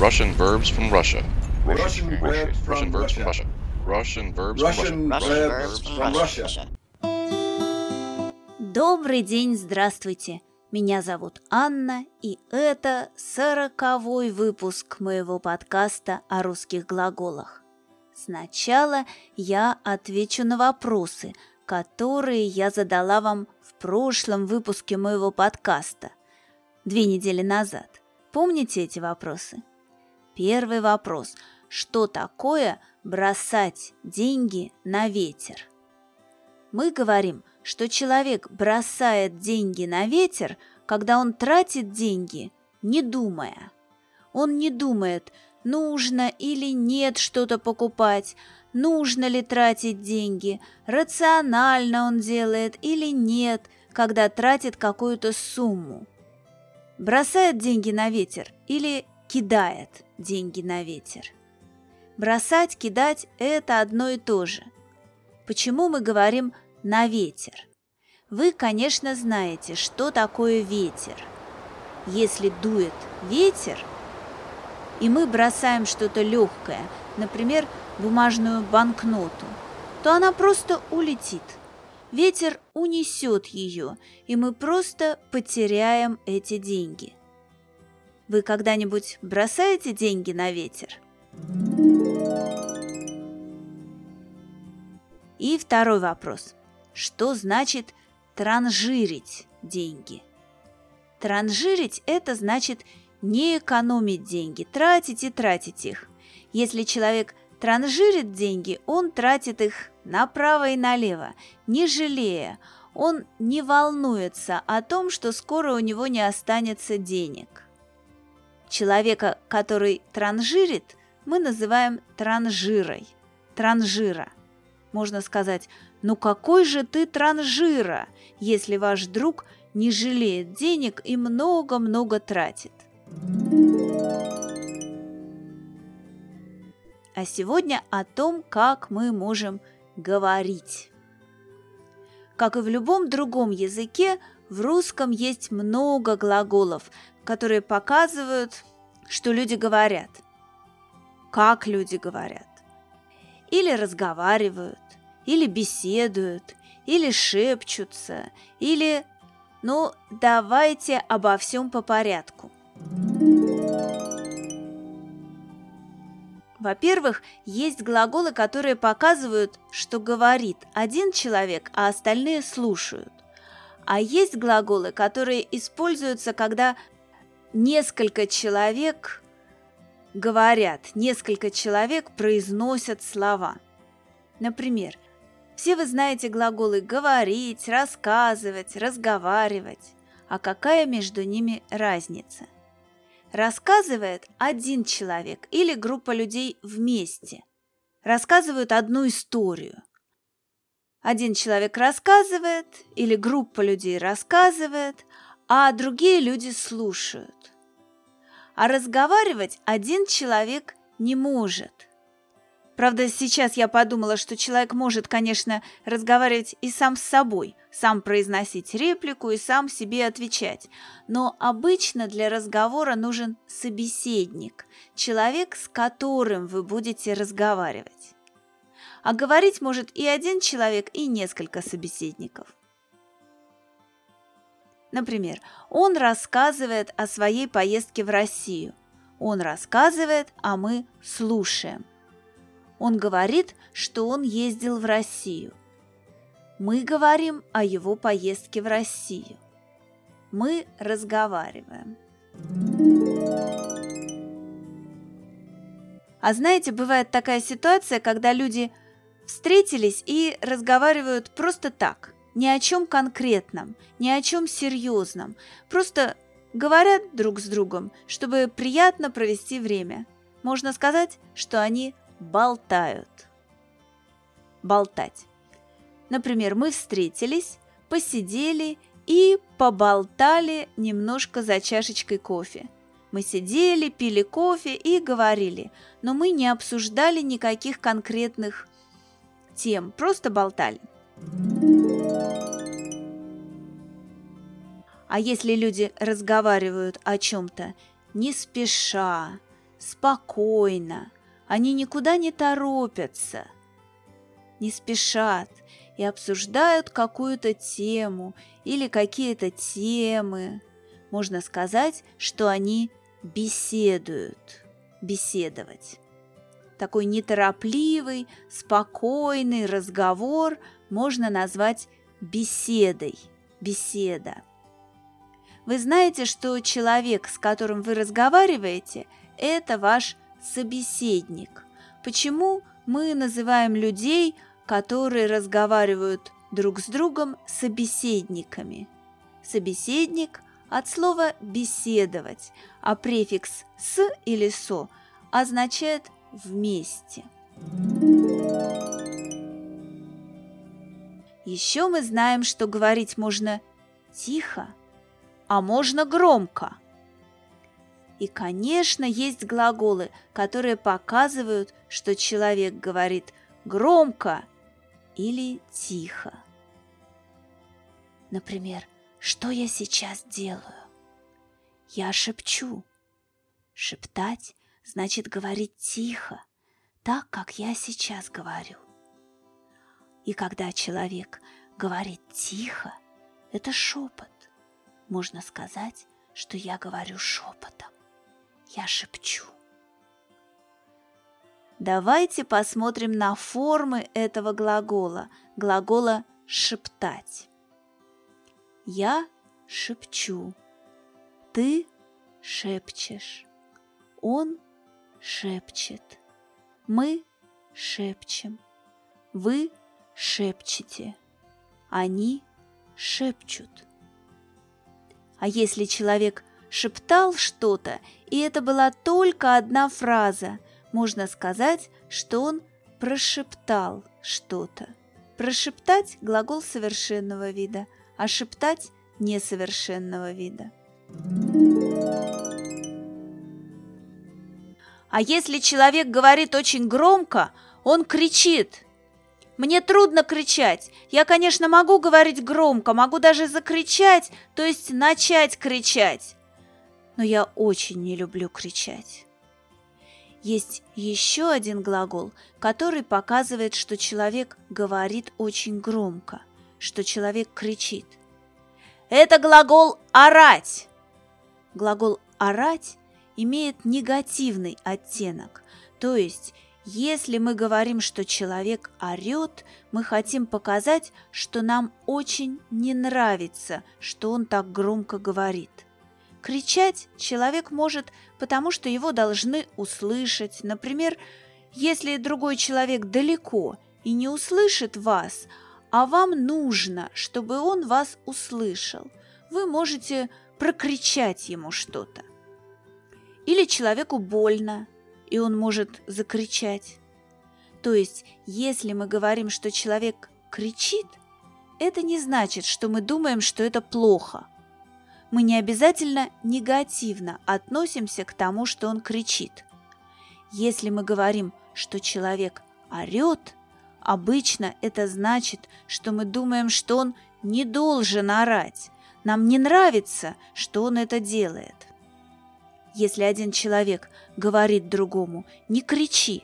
Russian verbs from Russia. Russian verbs Russian from verbs from Russia. Russia. Russian verbs Russian from Russia. verbs from Russia. Добрый день, здравствуйте! Меня зовут Анна, и это сороковой выпуск моего подкаста о русских глаголах. Сначала я отвечу на вопросы, которые я задала вам в прошлом выпуске моего подкаста, две недели назад. Помните эти вопросы? Первый вопрос. Что такое бросать деньги на ветер? Мы говорим, что человек бросает деньги на ветер, когда он тратит деньги, не думая. Он не думает, нужно или нет что-то покупать, нужно ли тратить деньги, рационально он делает или нет, когда тратит какую-то сумму. Бросает деньги на ветер или кидает деньги на ветер. Бросать, кидать – это одно и то же. Почему мы говорим «на ветер»? Вы, конечно, знаете, что такое ветер. Если дует ветер, и мы бросаем что-то легкое, например, бумажную банкноту, то она просто улетит. Ветер унесет ее, и мы просто потеряем эти деньги. Вы когда-нибудь бросаете деньги на ветер? И второй вопрос. Что значит транжирить деньги? Транжирить – это значит не экономить деньги, тратить и тратить их. Если человек транжирит деньги, он тратит их направо и налево, не жалея. Он не волнуется о том, что скоро у него не останется денег. Человека, который транжирит, мы называем транжирой, транжира. Можно сказать, ну какой же ты транжира, если ваш друг не жалеет денег и много-много тратит. А сегодня о том, как мы можем говорить. Как и в любом другом языке, в русском есть много глаголов, которые показывают, что люди говорят, как люди говорят, или разговаривают, или беседуют, или шепчутся, или... Ну, давайте обо всем по порядку. Во-первых, есть глаголы, которые показывают, что говорит один человек, а остальные слушают. А есть глаголы, которые используются, когда несколько человек говорят, несколько человек произносят слова. Например, все вы знаете глаголы «говорить», «рассказывать», «разговаривать». А какая между ними разница? Рассказывает один человек или группа людей вместе. Рассказывают одну историю. Один человек рассказывает или группа людей рассказывает, а другие люди слушают. А разговаривать один человек не может. Правда, сейчас я подумала, что человек может, конечно, разговаривать и сам с собой, сам произносить реплику и сам себе отвечать. Но обычно для разговора нужен собеседник, человек, с которым вы будете разговаривать. А говорить может и один человек, и несколько собеседников. Например, он рассказывает о своей поездке в Россию. Он рассказывает, а мы слушаем. Он говорит, что он ездил в Россию. Мы говорим о его поездке в Россию. Мы разговариваем. А знаете, бывает такая ситуация, когда люди встретились и разговаривают просто так, ни о чем конкретном, ни о чем серьезном, просто говорят друг с другом, чтобы приятно провести время. Можно сказать, что они болтают. Болтать. Например, мы встретились, посидели и поболтали немножко за чашечкой кофе. Мы сидели, пили кофе и говорили, но мы не обсуждали никаких конкретных тем, просто болтали. А если люди разговаривают о чем-то не спеша, спокойно, они никуда не торопятся, не спешат и обсуждают какую-то тему или какие-то темы. Можно сказать, что они беседуют, беседовать. Такой неторопливый, спокойный разговор можно назвать беседой, беседа. Вы знаете, что человек, с которым вы разговариваете, это ваш собеседник. Почему мы называем людей, которые разговаривают друг с другом, собеседниками? Собеседник от слова «беседовать», а префикс «с» или «со» означает «вместе». Еще мы знаем, что говорить можно тихо, а можно громко. И, конечно, есть глаголы, которые показывают, что человек говорит громко или тихо. Например, что я сейчас делаю? Я шепчу. Шептать значит говорить тихо, так, как я сейчас говорю. И когда человек говорит тихо, это шепот. Можно сказать, что я говорю шепотом. Я шепчу. Давайте посмотрим на формы этого глагола, глагола «шептать». Я шепчу, ты шепчешь, он шепчет, мы шепчем, вы шепчете, они шепчут. А если человек шептал что-то, и это была только одна фраза, можно сказать, что он прошептал что-то. Прошептать – глагол совершенного вида, а шептать – несовершенного вида. А если человек говорит очень громко, он кричит – мне трудно кричать. Я, конечно, могу говорить громко, могу даже закричать, то есть начать кричать. Но я очень не люблю кричать. Есть еще один глагол, который показывает, что человек говорит очень громко, что человек кричит. Это глагол «орать». Глагол «орать» имеет негативный оттенок, то есть – если мы говорим, что человек орет, мы хотим показать, что нам очень не нравится, что он так громко говорит. Кричать человек может, потому что его должны услышать. Например, если другой человек далеко и не услышит вас, а вам нужно, чтобы он вас услышал, вы можете прокричать ему что-то. Или человеку больно, и он может закричать. То есть, если мы говорим, что человек кричит, это не значит, что мы думаем, что это плохо. Мы не обязательно негативно относимся к тому, что он кричит. Если мы говорим, что человек орет, обычно это значит, что мы думаем, что он не должен орать. Нам не нравится, что он это делает. Если один человек говорит другому «не кричи»,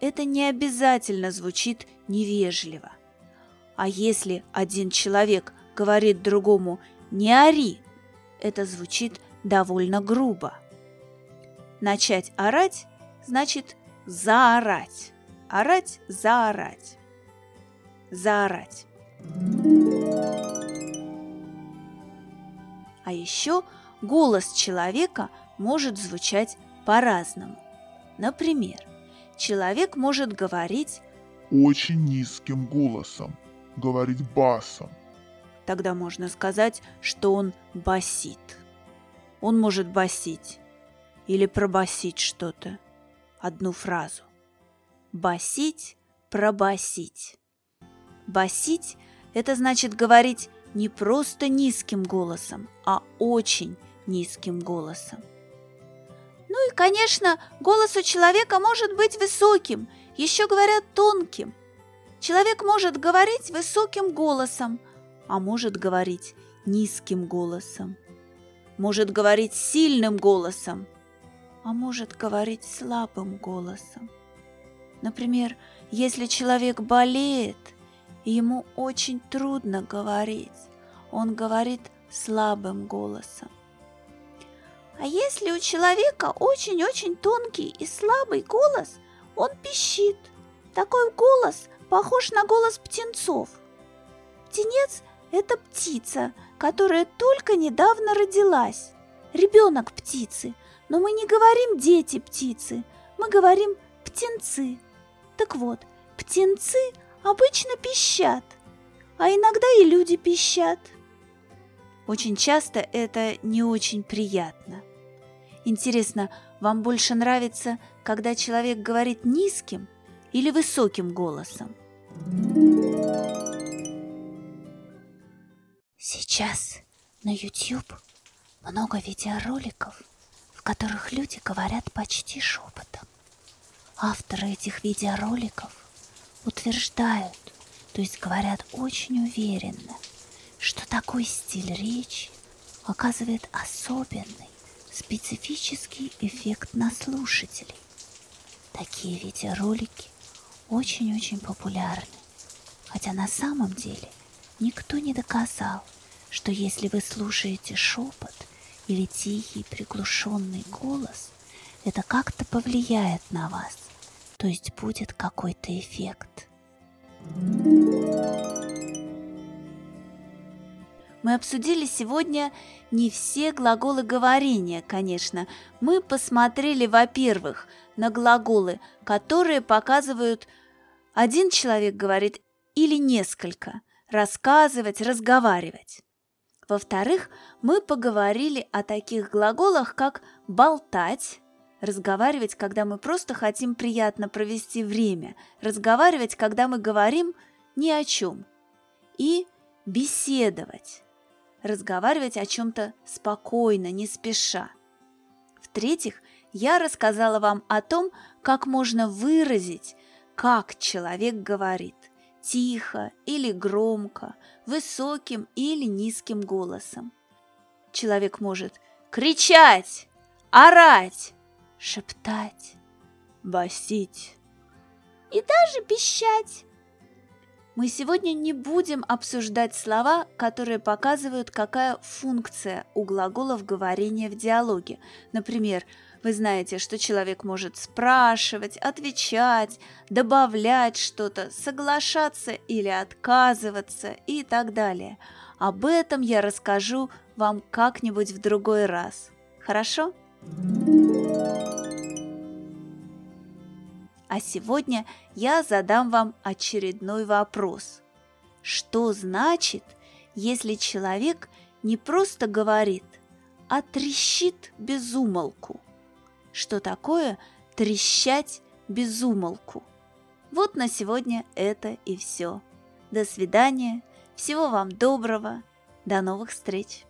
это не обязательно звучит невежливо. А если один человек говорит другому «не ори», это звучит довольно грубо. Начать орать значит заорать. Орать – заорать. Заорать. А еще голос человека может звучать по-разному. Например, человек может говорить очень низким голосом, говорить басом. Тогда можно сказать, что он басит. Он может басить или пробасить что-то, одну фразу. Басить, пробасить. Басить – это значит говорить не просто низким голосом, а очень низким голосом. Конечно, голос у человека может быть высоким, еще говорят тонким. Человек может говорить высоким голосом, а может говорить низким голосом. Может говорить сильным голосом а может говорить слабым голосом. Например, если человек болеет, ему очень трудно говорить, он говорит слабым голосом. А если у человека очень-очень тонкий и слабый голос, он пищит. Такой голос похож на голос птенцов. Птенец – это птица, которая только недавно родилась. Ребенок птицы, но мы не говорим дети птицы, мы говорим птенцы. Так вот, птенцы обычно пищат, а иногда и люди пищат. Очень часто это не очень приятно. Интересно, вам больше нравится, когда человек говорит низким или высоким голосом? Сейчас на YouTube много видеороликов, в которых люди говорят почти шепотом. Авторы этих видеороликов утверждают, то есть говорят очень уверенно, что такой стиль речи оказывает особенный, специфический эффект на слушателей. Такие видеоролики очень-очень популярны, хотя на самом деле никто не доказал, что если вы слушаете шепот или тихий приглушенный голос, это как-то повлияет на вас – то есть будет какой-то эффект. Мы обсудили сегодня не все глаголы говорения, конечно. Мы посмотрели, во-первых, на глаголы, которые показывают один человек говорит или несколько, рассказывать, разговаривать. Во-вторых, мы поговорили о таких глаголах, как болтать, разговаривать, когда мы просто хотим приятно провести время, разговаривать, когда мы говорим ни о чем, и беседовать, разговаривать о чем-то спокойно, не спеша. В-третьих, я рассказала вам о том, как можно выразить, как человек говорит, тихо или громко, высоким или низким голосом. Человек может кричать, орать, шептать, басить и даже пищать. Мы сегодня не будем обсуждать слова, которые показывают, какая функция у глаголов говорения в диалоге. Например, вы знаете, что человек может спрашивать, отвечать, добавлять что-то, соглашаться или отказываться и так далее. Об этом я расскажу вам как-нибудь в другой раз. Хорошо? А сегодня я задам вам очередной вопрос. Что значит, если человек не просто говорит, а трещит без умолку? Что такое трещать без умолку? Вот на сегодня это и все. До свидания, всего вам доброго, до новых встреч!